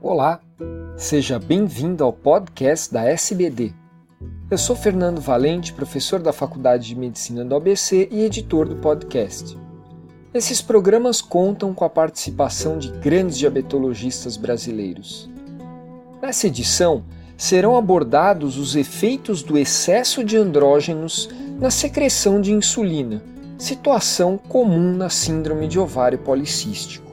Olá, seja bem-vindo ao podcast da SBD. Eu sou Fernando Valente, professor da Faculdade de Medicina do ABC e editor do podcast. Esses programas contam com a participação de grandes diabetologistas brasileiros. Nessa edição, serão abordados os efeitos do excesso de andrógenos na secreção de insulina, situação comum na síndrome de ovário policístico.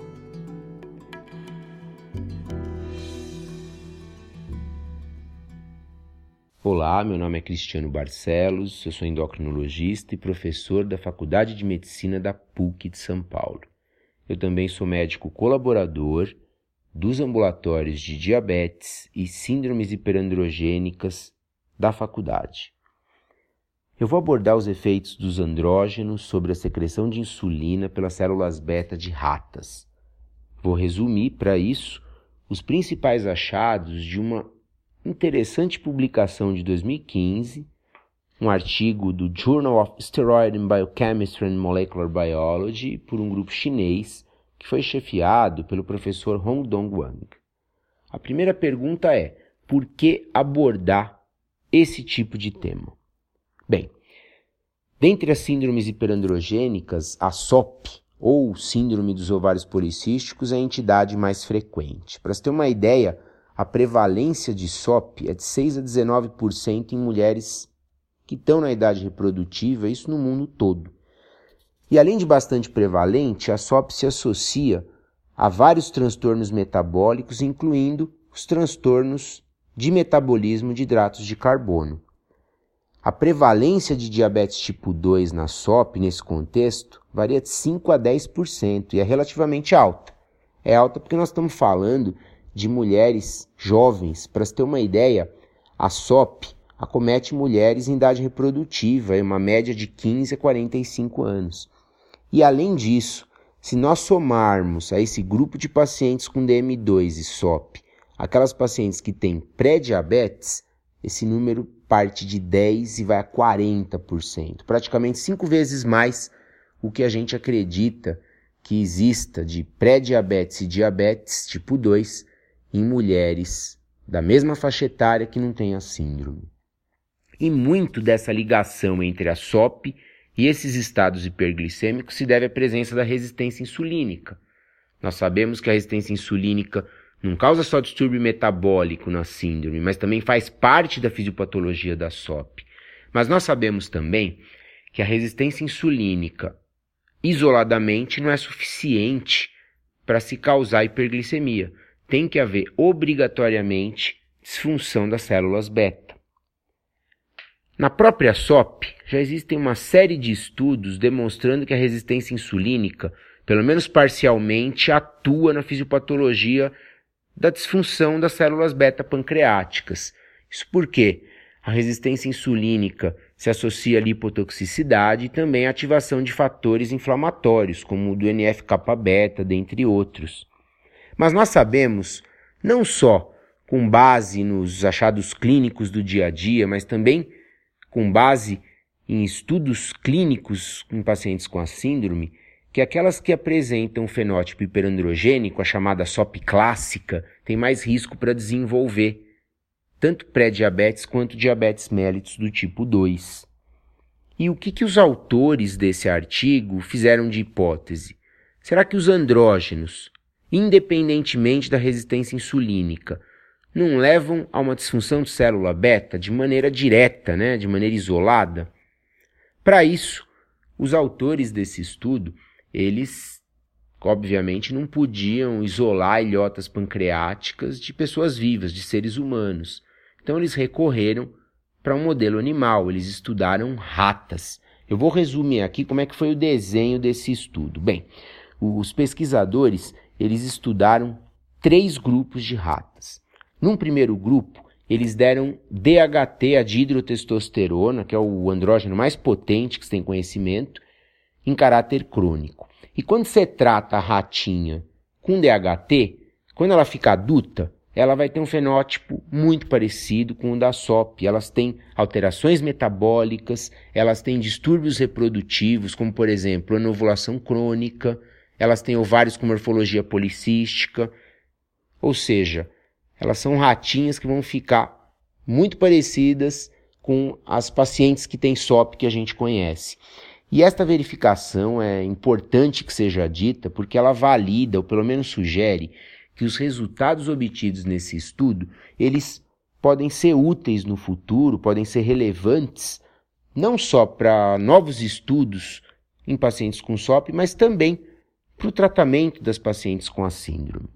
Olá, meu nome é Cristiano Barcelos, eu sou endocrinologista e professor da Faculdade de Medicina da PUC de São Paulo. Eu também sou médico colaborador dos ambulatórios de diabetes e síndromes hiperandrogênicas da faculdade. Eu vou abordar os efeitos dos andrógenos sobre a secreção de insulina pelas células beta de ratas. Vou resumir, para isso, os principais achados de uma interessante publicação de 2015, um artigo do Journal of Steroid and Biochemistry and Molecular Biology por um grupo chinês que foi chefiado pelo professor Hongdong Wang. A primeira pergunta é: por que abordar esse tipo de tema? Bem, dentre as síndromes hiperandrogênicas, a SOP, ou Síndrome dos Ovários Policísticos, é a entidade mais frequente. Para se ter uma ideia, a prevalência de SOP é de 6 a 19% em mulheres que estão na idade reprodutiva, isso no mundo todo. E além de bastante prevalente, a SOP se associa a vários transtornos metabólicos, incluindo os transtornos de metabolismo de hidratos de carbono. A prevalência de diabetes tipo 2 na SOP, nesse contexto, varia de 5 a 10% e é relativamente alta. É alta porque nós estamos falando de mulheres jovens. Para se ter uma ideia, a SOP acomete mulheres em idade reprodutiva, em uma média de 15 a 45 anos. E além disso, se nós somarmos a esse grupo de pacientes com DM2 e SOP aquelas pacientes que têm pré-diabetes, esse número parte de 10 e vai a 40%, praticamente cinco vezes mais o que a gente acredita que exista de pré-diabetes e diabetes tipo 2 em mulheres da mesma faixa etária que não têm a síndrome. E muito dessa ligação entre a SOP e esses estados hiperglicêmicos se deve à presença da resistência insulínica. Nós sabemos que a resistência insulínica não causa só distúrbio metabólico na síndrome, mas também faz parte da fisiopatologia da SOP. Mas nós sabemos também que a resistência insulínica isoladamente não é suficiente para se causar hiperglicemia tem que haver obrigatoriamente disfunção das células beta. Na própria SOP, já existem uma série de estudos demonstrando que a resistência insulínica, pelo menos parcialmente, atua na fisiopatologia da disfunção das células beta pancreáticas. Isso porque a resistência insulínica se associa à lipotoxicidade e também à ativação de fatores inflamatórios, como o do NF-kappa-beta, dentre outros. Mas nós sabemos, não só com base nos achados clínicos do dia a dia, mas também com base em estudos clínicos em pacientes com a síndrome, que aquelas que apresentam um fenótipo hiperandrogênico, a chamada SOP clássica, têm mais risco para desenvolver tanto pré-diabetes quanto diabetes mellitus do tipo 2. E o que, que os autores desse artigo fizeram de hipótese? Será que os andrógenos, independentemente da resistência insulínica, não levam a uma disfunção de célula beta de maneira direta, né, de maneira isolada? Para isso, os autores desse estudo, eles obviamente não podiam isolar ilhotas pancreáticas de pessoas vivas, de seres humanos. Então eles recorreram para um modelo animal, eles estudaram ratas. Eu vou resumir aqui como é que foi o desenho desse estudo. Bem, os pesquisadores eles estudaram três grupos de ratas. Num primeiro grupo, eles deram DHT, a dihidrotestosterona, que é o andrógeno mais potente que se tem conhecimento, em caráter crônico. E quando você trata a ratinha com DHT, quando ela fica adulta, ela vai ter um fenótipo muito parecido com o da SOP. Elas têm alterações metabólicas, elas têm distúrbios reprodutivos, como por exemplo, anovulação crônica, elas têm ovários com morfologia policística, ou seja, elas são ratinhas que vão ficar muito parecidas com as pacientes que têm SOP que a gente conhece. E esta verificação é importante que seja dita porque ela valida, ou pelo menos sugere, que os resultados obtidos nesse estudo, eles podem ser úteis no futuro, podem ser relevantes, não só para novos estudos em pacientes com SOP, mas também para o tratamento das pacientes com a síndrome.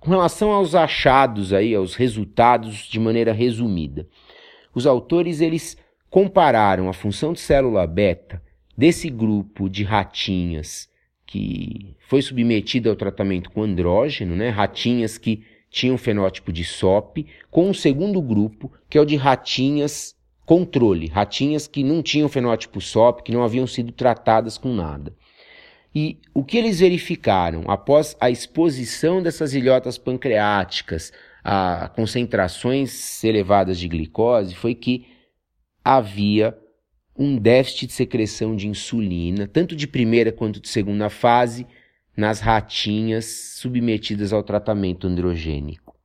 Com relação aos achados aí, aos resultados de maneira resumida, os autores eles compararam a função de célula beta desse grupo de ratinhas que foi submetida ao tratamento com andrógeno, né, ratinhas que tinham fenótipo de SOP, com um segundo grupo, que é o de ratinhas controle, ratinhas que não tinham fenótipo SOP, que não haviam sido tratadas com nada. E o que eles verificaram após a exposição dessas ilhotas pancreáticas a concentrações elevadas de glicose foi que havia um déficit de secreção de insulina, tanto de primeira quanto de segunda fase, nas ratinhas submetidas ao tratamento androgênico.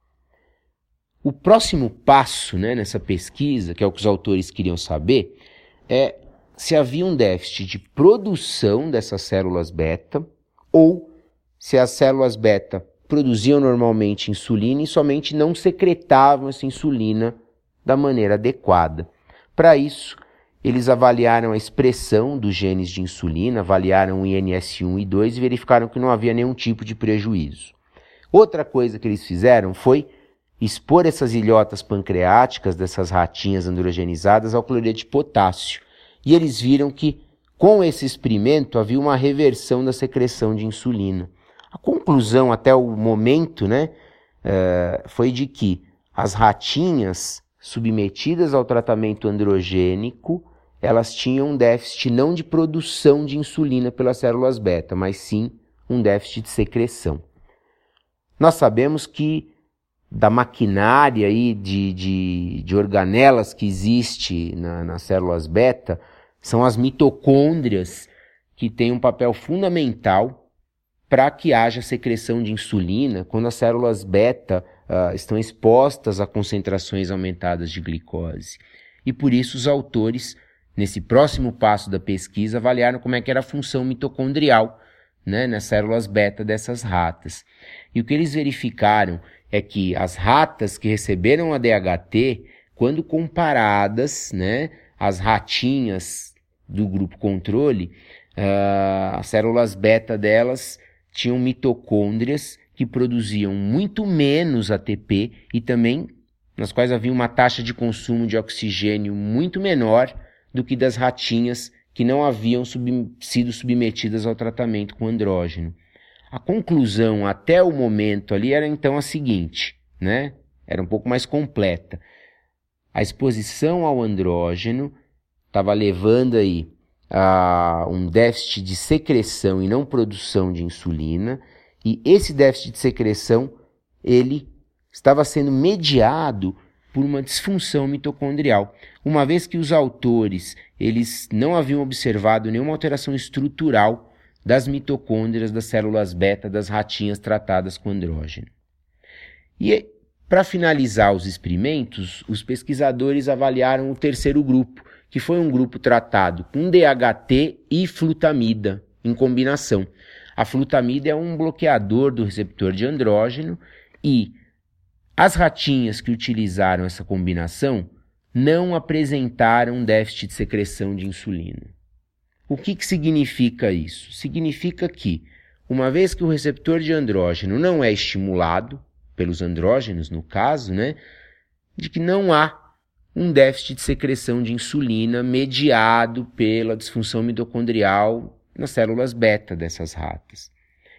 O próximo passo né, nessa pesquisa, que é o que os autores queriam saber, é se havia um déficit de produção dessas células beta ou se as células beta produziam normalmente insulina e somente não secretavam essa insulina da maneira adequada. Para isso, eles avaliaram a expressão dos genes de insulina, avaliaram o INS1 e 2 e verificaram que não havia nenhum tipo de prejuízo. Outra coisa que eles fizeram foi expor essas ilhotas pancreáticas dessas ratinhas androgenizadas ao cloreto de potássio. E eles viram que com esse experimento havia uma reversão da secreção de insulina. A conclusão até o momento né, uh, foi de que as ratinhas submetidas ao tratamento androgênico, elas tinham um déficit não de produção de insulina pelas células beta, mas sim um déficit de secreção. Nós sabemos que da maquinária aí de, de, de organelas que existe na, nas células beta são as mitocôndrias que têm um papel fundamental para que haja secreção de insulina quando as células beta uh, estão expostas a concentrações aumentadas de glicose. E por isso os autores, nesse próximo passo da pesquisa, avaliaram como é que era a função mitocondrial né, nas células beta dessas ratas. E o que eles verificaram é que as ratas que receberam a DHT, quando comparadas né, às ratinhas do grupo controle, uh, as células beta delas tinham mitocôndrias que produziam muito menos ATP e também nas quais havia uma taxa de consumo de oxigênio muito menor do que das ratinhas que não haviam sub sido submetidas ao tratamento com andrógeno. A conclusão até o momento ali era então a seguinte, né? Era um pouco mais completa. A exposição ao andrógeno estava levando aí a um déficit de secreção e não produção de insulina, e esse déficit de secreção ele estava sendo mediado por uma disfunção mitocondrial, uma vez que os autores eles não haviam observado nenhuma alteração estrutural das mitocôndrias das células beta das ratinhas tratadas com andrógeno. E para finalizar os experimentos, os pesquisadores avaliaram o terceiro grupo, que foi um grupo tratado com DHT e flutamida em combinação. A flutamida é um bloqueador do receptor de andrógeno e as ratinhas que utilizaram essa combinação não apresentaram déficit de secreção de insulina. O que, que significa isso? Significa que, uma vez que o receptor de andrógeno não é estimulado, pelos andrógenos no caso, né, de que não há um déficit de secreção de insulina mediado pela disfunção mitocondrial nas células beta dessas ratas.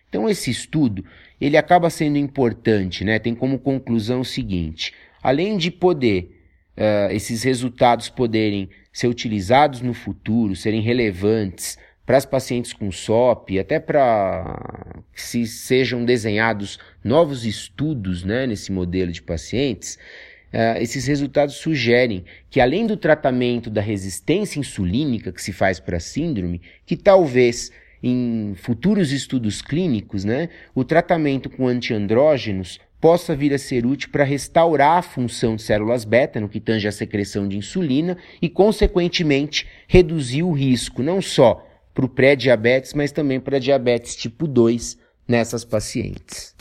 Então esse estudo, ele acaba sendo importante, né? Tem como conclusão o seguinte: além de poder uh, esses resultados poderem ser utilizados no futuro, serem relevantes para as pacientes com SOP, até para que se sejam desenhados novos estudos né, nesse modelo de pacientes, Uh, esses resultados sugerem que, além do tratamento da resistência insulínica que se faz para a síndrome, que talvez em futuros estudos clínicos, né, o tratamento com antiandrógenos possa vir a ser útil para restaurar a função de células beta no que tange à secreção de insulina e, consequentemente, reduzir o risco não só para o pré-diabetes, mas também para diabetes tipo 2 nessas pacientes.